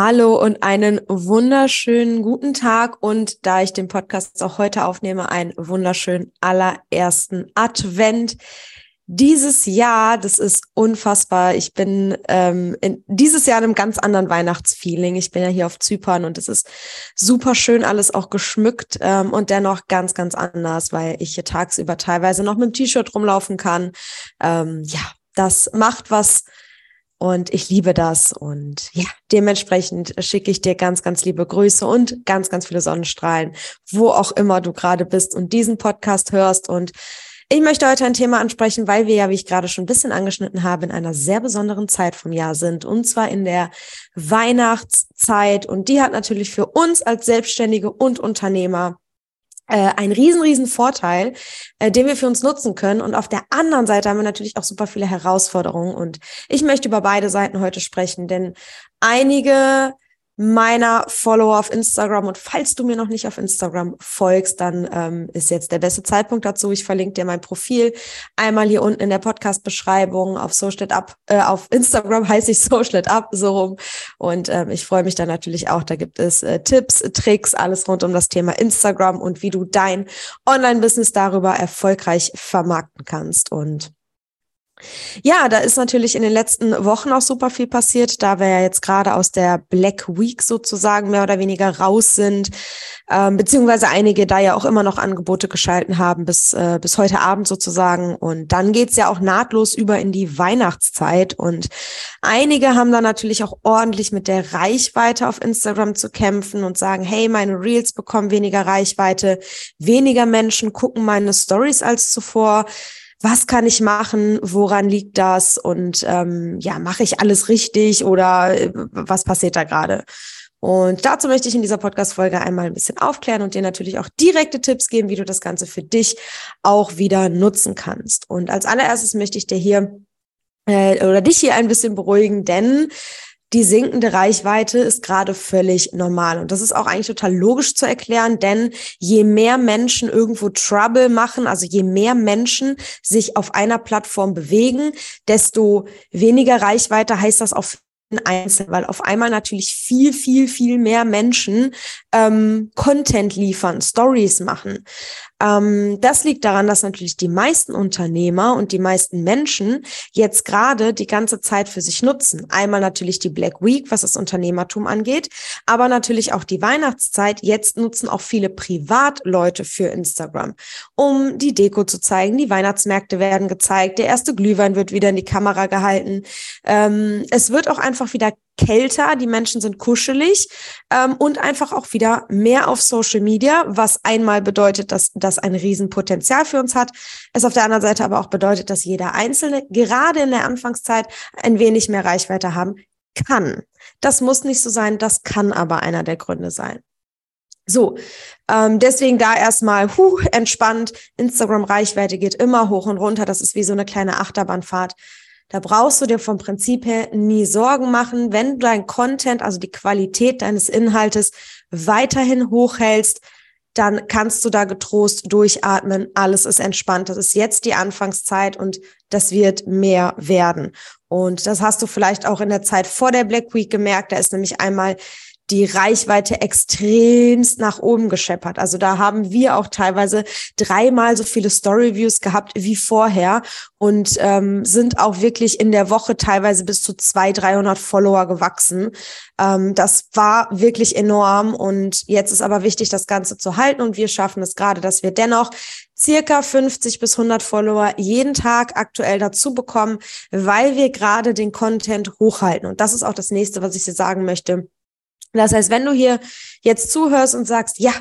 Hallo und einen wunderschönen guten Tag und da ich den Podcast auch heute aufnehme, einen wunderschönen allerersten Advent. Dieses Jahr, das ist unfassbar. Ich bin ähm, in, dieses Jahr in einem ganz anderen Weihnachtsfeeling. Ich bin ja hier auf Zypern und es ist super schön alles auch geschmückt ähm, und dennoch ganz, ganz anders, weil ich hier tagsüber teilweise noch mit dem T-Shirt rumlaufen kann. Ähm, ja, das macht was und ich liebe das. Und ja, dementsprechend schicke ich dir ganz, ganz liebe Grüße und ganz, ganz viele Sonnenstrahlen, wo auch immer du gerade bist und diesen Podcast hörst. Und ich möchte heute ein Thema ansprechen, weil wir ja, wie ich gerade schon ein bisschen angeschnitten habe, in einer sehr besonderen Zeit vom Jahr sind. Und zwar in der Weihnachtszeit. Und die hat natürlich für uns als Selbstständige und Unternehmer ein riesen, riesen Vorteil, äh, den wir für uns nutzen können. Und auf der anderen Seite haben wir natürlich auch super viele Herausforderungen. Und ich möchte über beide Seiten heute sprechen, denn einige meiner Follower auf Instagram. Und falls du mir noch nicht auf Instagram folgst, dann ähm, ist jetzt der beste Zeitpunkt dazu. Ich verlinke dir mein Profil einmal hier unten in der Podcast-Beschreibung auf Social. Äh, auf Instagram heiße ich Social Up so rum. Und ähm, ich freue mich da natürlich auch. Da gibt es äh, Tipps, Tricks, alles rund um das Thema Instagram und wie du dein Online-Business darüber erfolgreich vermarkten kannst. Und ja, da ist natürlich in den letzten Wochen auch super viel passiert, da wir ja jetzt gerade aus der Black Week sozusagen mehr oder weniger raus sind, ähm, beziehungsweise einige da ja auch immer noch Angebote geschalten haben bis, äh, bis heute Abend sozusagen. Und dann geht's ja auch nahtlos über in die Weihnachtszeit. Und einige haben da natürlich auch ordentlich mit der Reichweite auf Instagram zu kämpfen und sagen, hey, meine Reels bekommen weniger Reichweite, weniger Menschen gucken meine Stories als zuvor was kann ich machen, woran liegt das und ähm, ja, mache ich alles richtig oder äh, was passiert da gerade? Und dazu möchte ich in dieser Podcast-Folge einmal ein bisschen aufklären und dir natürlich auch direkte Tipps geben, wie du das Ganze für dich auch wieder nutzen kannst. Und als allererstes möchte ich dir hier äh, oder dich hier ein bisschen beruhigen, denn die sinkende Reichweite ist gerade völlig normal. Und das ist auch eigentlich total logisch zu erklären, denn je mehr Menschen irgendwo Trouble machen, also je mehr Menschen sich auf einer Plattform bewegen, desto weniger Reichweite heißt das auf Einzelnen, weil auf einmal natürlich viel, viel, viel mehr Menschen ähm, Content liefern, Stories machen. Ähm, das liegt daran, dass natürlich die meisten Unternehmer und die meisten Menschen jetzt gerade die ganze Zeit für sich nutzen. Einmal natürlich die Black Week, was das Unternehmertum angeht, aber natürlich auch die Weihnachtszeit. Jetzt nutzen auch viele Privatleute für Instagram, um die Deko zu zeigen. Die Weihnachtsmärkte werden gezeigt. Der erste Glühwein wird wieder in die Kamera gehalten. Ähm, es wird auch einfach wieder kälter, die Menschen sind kuschelig ähm, und einfach auch wieder mehr auf Social Media, was einmal bedeutet, dass das ein Riesenpotenzial für uns hat, es auf der anderen Seite aber auch bedeutet, dass jeder Einzelne gerade in der Anfangszeit ein wenig mehr Reichweite haben kann. Das muss nicht so sein, das kann aber einer der Gründe sein. So, ähm, deswegen da erstmal huh, entspannt. Instagram-Reichweite geht immer hoch und runter. Das ist wie so eine kleine Achterbahnfahrt. Da brauchst du dir vom Prinzip her nie Sorgen machen, wenn du dein Content, also die Qualität deines Inhaltes weiterhin hochhältst, dann kannst du da getrost durchatmen. Alles ist entspannt. Das ist jetzt die Anfangszeit und das wird mehr werden. Und das hast du vielleicht auch in der Zeit vor der Black Week gemerkt. Da ist nämlich einmal die Reichweite extremst nach oben gescheppert. Also da haben wir auch teilweise dreimal so viele Storyviews gehabt wie vorher und ähm, sind auch wirklich in der Woche teilweise bis zu zwei, 300 Follower gewachsen. Ähm, das war wirklich enorm und jetzt ist aber wichtig, das Ganze zu halten und wir schaffen es gerade, dass wir dennoch circa 50 bis 100 Follower jeden Tag aktuell dazu bekommen, weil wir gerade den Content hochhalten. Und das ist auch das nächste, was ich dir sagen möchte das heißt, wenn du hier jetzt zuhörst und sagst, ja,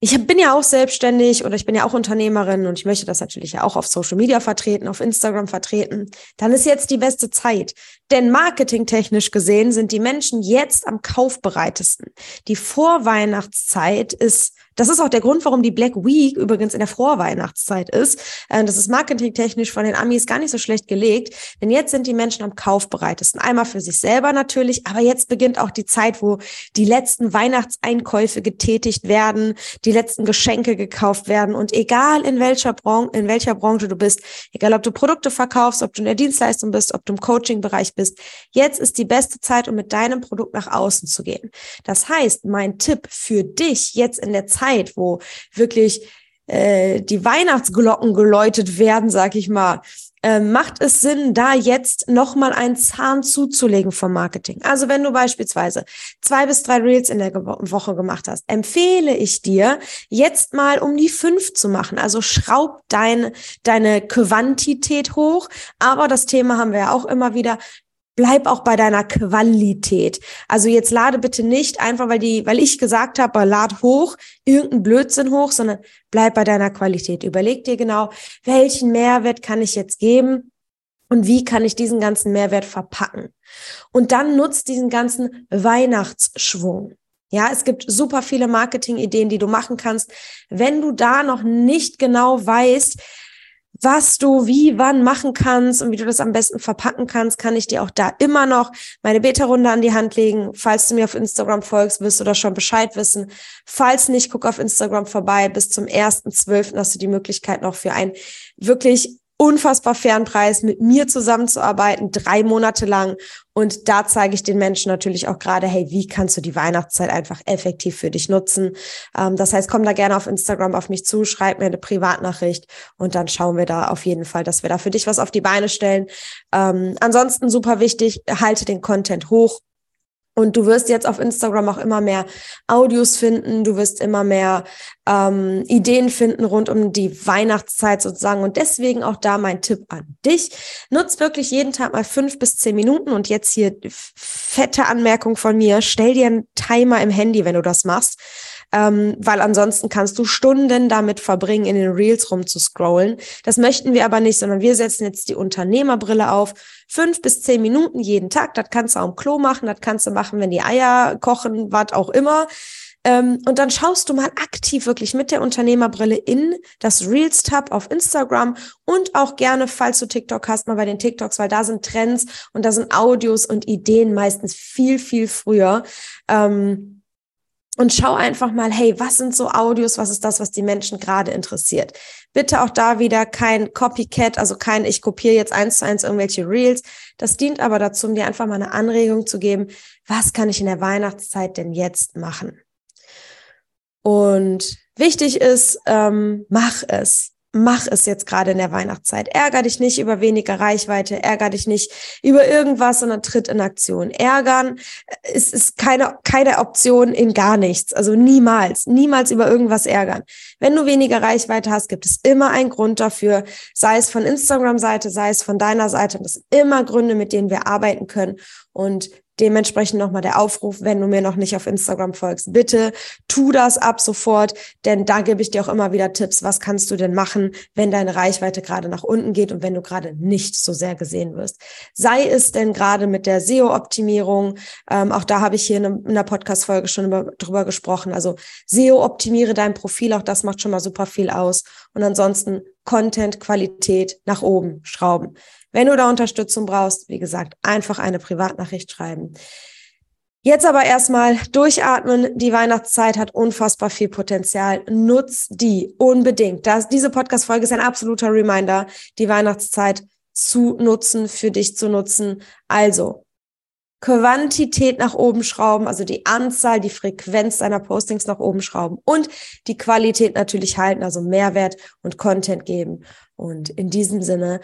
ich bin ja auch selbstständig oder ich bin ja auch Unternehmerin und ich möchte das natürlich ja auch auf Social Media vertreten, auf Instagram vertreten, dann ist jetzt die beste Zeit. Denn marketingtechnisch gesehen sind die Menschen jetzt am kaufbereitesten. Die Vorweihnachtszeit ist das ist auch der Grund, warum die Black Week übrigens in der Vorweihnachtszeit ist. Äh, das ist marketingtechnisch von den Amis gar nicht so schlecht gelegt, denn jetzt sind die Menschen am kaufbereitesten. Einmal für sich selber natürlich, aber jetzt beginnt auch die Zeit, wo die letzten Weihnachtseinkäufe getätigt werden, die letzten Geschenke gekauft werden und egal in welcher Branche, in welcher Branche du bist, egal ob du Produkte verkaufst, ob du in der Dienstleistung bist, ob du im Coaching-Bereich bist. Jetzt ist die beste Zeit, um mit deinem Produkt nach außen zu gehen. Das heißt, mein Tipp für dich jetzt in der Zeit, wo wirklich äh, die Weihnachtsglocken geläutet werden, sag ich mal, äh, macht es Sinn, da jetzt nochmal einen Zahn zuzulegen vom Marketing. Also wenn du beispielsweise zwei bis drei Reels in der Woche gemacht hast, empfehle ich dir, jetzt mal um die fünf zu machen. Also schraub dein, deine Quantität hoch. Aber das Thema haben wir ja auch immer wieder bleib auch bei deiner Qualität. Also jetzt lade bitte nicht einfach, weil die, weil ich gesagt habe, lad hoch, irgendein Blödsinn hoch, sondern bleib bei deiner Qualität. Überleg dir genau, welchen Mehrwert kann ich jetzt geben und wie kann ich diesen ganzen Mehrwert verpacken. Und dann nutzt diesen ganzen Weihnachtsschwung. Ja, es gibt super viele Marketingideen, die du machen kannst. Wenn du da noch nicht genau weißt, was du wie, wann machen kannst und wie du das am besten verpacken kannst, kann ich dir auch da immer noch meine Beta-Runde an die Hand legen. Falls du mir auf Instagram folgst, wirst du da schon Bescheid wissen. Falls nicht, guck auf Instagram vorbei. Bis zum 1.12. hast du die Möglichkeit noch für ein wirklich unfassbar fairen Preis, mit mir zusammenzuarbeiten, drei Monate lang. Und da zeige ich den Menschen natürlich auch gerade, hey, wie kannst du die Weihnachtszeit einfach effektiv für dich nutzen? Ähm, das heißt, komm da gerne auf Instagram auf mich zu, schreib mir eine Privatnachricht und dann schauen wir da auf jeden Fall, dass wir da für dich was auf die Beine stellen. Ähm, ansonsten super wichtig, halte den Content hoch und du wirst jetzt auf Instagram auch immer mehr Audios finden, du wirst immer mehr ähm, Ideen finden rund um die Weihnachtszeit sozusagen. Und deswegen auch da mein Tipp an dich. Nutz wirklich jeden Tag mal fünf bis zehn Minuten und jetzt hier fette Anmerkung von mir. Stell dir einen Timer im Handy, wenn du das machst ähm, weil ansonsten kannst du Stunden damit verbringen, in den Reels rumzuscrollen. Das möchten wir aber nicht, sondern wir setzen jetzt die Unternehmerbrille auf. Fünf bis zehn Minuten jeden Tag. Das kannst du am Klo machen, das kannst du machen, wenn die Eier kochen, was auch immer. Ähm, und dann schaust du mal aktiv wirklich mit der Unternehmerbrille in das Reels-Tab auf Instagram und auch gerne, falls du TikTok hast, mal bei den TikToks, weil da sind Trends und da sind Audios und Ideen meistens viel, viel früher. Ähm, und schau einfach mal, hey, was sind so Audios, was ist das, was die Menschen gerade interessiert? Bitte auch da wieder kein Copycat, also kein, ich kopiere jetzt eins zu eins irgendwelche Reels. Das dient aber dazu, um dir einfach mal eine Anregung zu geben, was kann ich in der Weihnachtszeit denn jetzt machen? Und wichtig ist, ähm, mach es mach es jetzt gerade in der Weihnachtszeit. Ärger dich nicht über weniger Reichweite, ärger dich nicht über irgendwas, sondern tritt in Aktion. Ärgern ist, ist keine, keine Option in gar nichts. Also niemals, niemals über irgendwas ärgern. Wenn du weniger Reichweite hast, gibt es immer einen Grund dafür, sei es von Instagram-Seite, sei es von deiner Seite. Das sind immer Gründe, mit denen wir arbeiten können. Und Dementsprechend nochmal der Aufruf, wenn du mir noch nicht auf Instagram folgst, bitte tu das ab sofort, denn da gebe ich dir auch immer wieder Tipps, was kannst du denn machen, wenn deine Reichweite gerade nach unten geht und wenn du gerade nicht so sehr gesehen wirst. Sei es denn gerade mit der SEO-Optimierung, ähm, auch da habe ich hier in, einer Podcast-Folge schon über, drüber gesprochen. Also SEO optimiere dein Profil, auch das macht schon mal super viel aus. Und ansonsten Content-Qualität nach oben schrauben. Wenn du da Unterstützung brauchst, wie gesagt, einfach eine Privatnachricht schreiben. Jetzt aber erstmal durchatmen. Die Weihnachtszeit hat unfassbar viel Potenzial. Nutz die unbedingt. Das, diese Podcast-Folge ist ein absoluter Reminder, die Weihnachtszeit zu nutzen, für dich zu nutzen. Also, Quantität nach oben schrauben, also die Anzahl, die Frequenz deiner Postings nach oben schrauben und die Qualität natürlich halten, also Mehrwert und Content geben. Und in diesem Sinne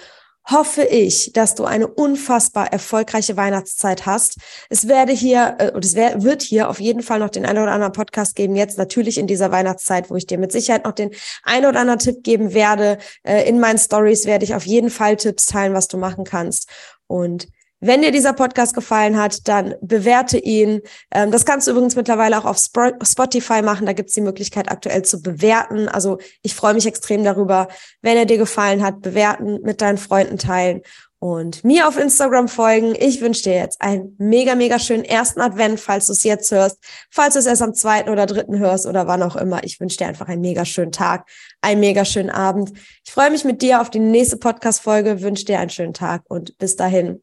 hoffe ich, dass du eine unfassbar erfolgreiche Weihnachtszeit hast. Es werde hier, äh, und es wird hier auf jeden Fall noch den einen oder anderen Podcast geben, jetzt natürlich in dieser Weihnachtszeit, wo ich dir mit Sicherheit noch den einen oder anderen Tipp geben werde. Äh, in meinen Stories werde ich auf jeden Fall Tipps teilen, was du machen kannst. Und wenn dir dieser Podcast gefallen hat, dann bewerte ihn. Ähm, das kannst du übrigens mittlerweile auch auf Spotify machen. Da gibt es die Möglichkeit, aktuell zu bewerten. Also ich freue mich extrem darüber. Wenn er dir gefallen hat, bewerten, mit deinen Freunden teilen und mir auf Instagram folgen. Ich wünsche dir jetzt einen mega, mega schönen ersten Advent, falls du es jetzt hörst, falls du es erst am zweiten oder dritten hörst oder wann auch immer. Ich wünsche dir einfach einen mega schönen Tag, einen mega schönen Abend. Ich freue mich mit dir auf die nächste Podcast-Folge, wünsche dir einen schönen Tag und bis dahin.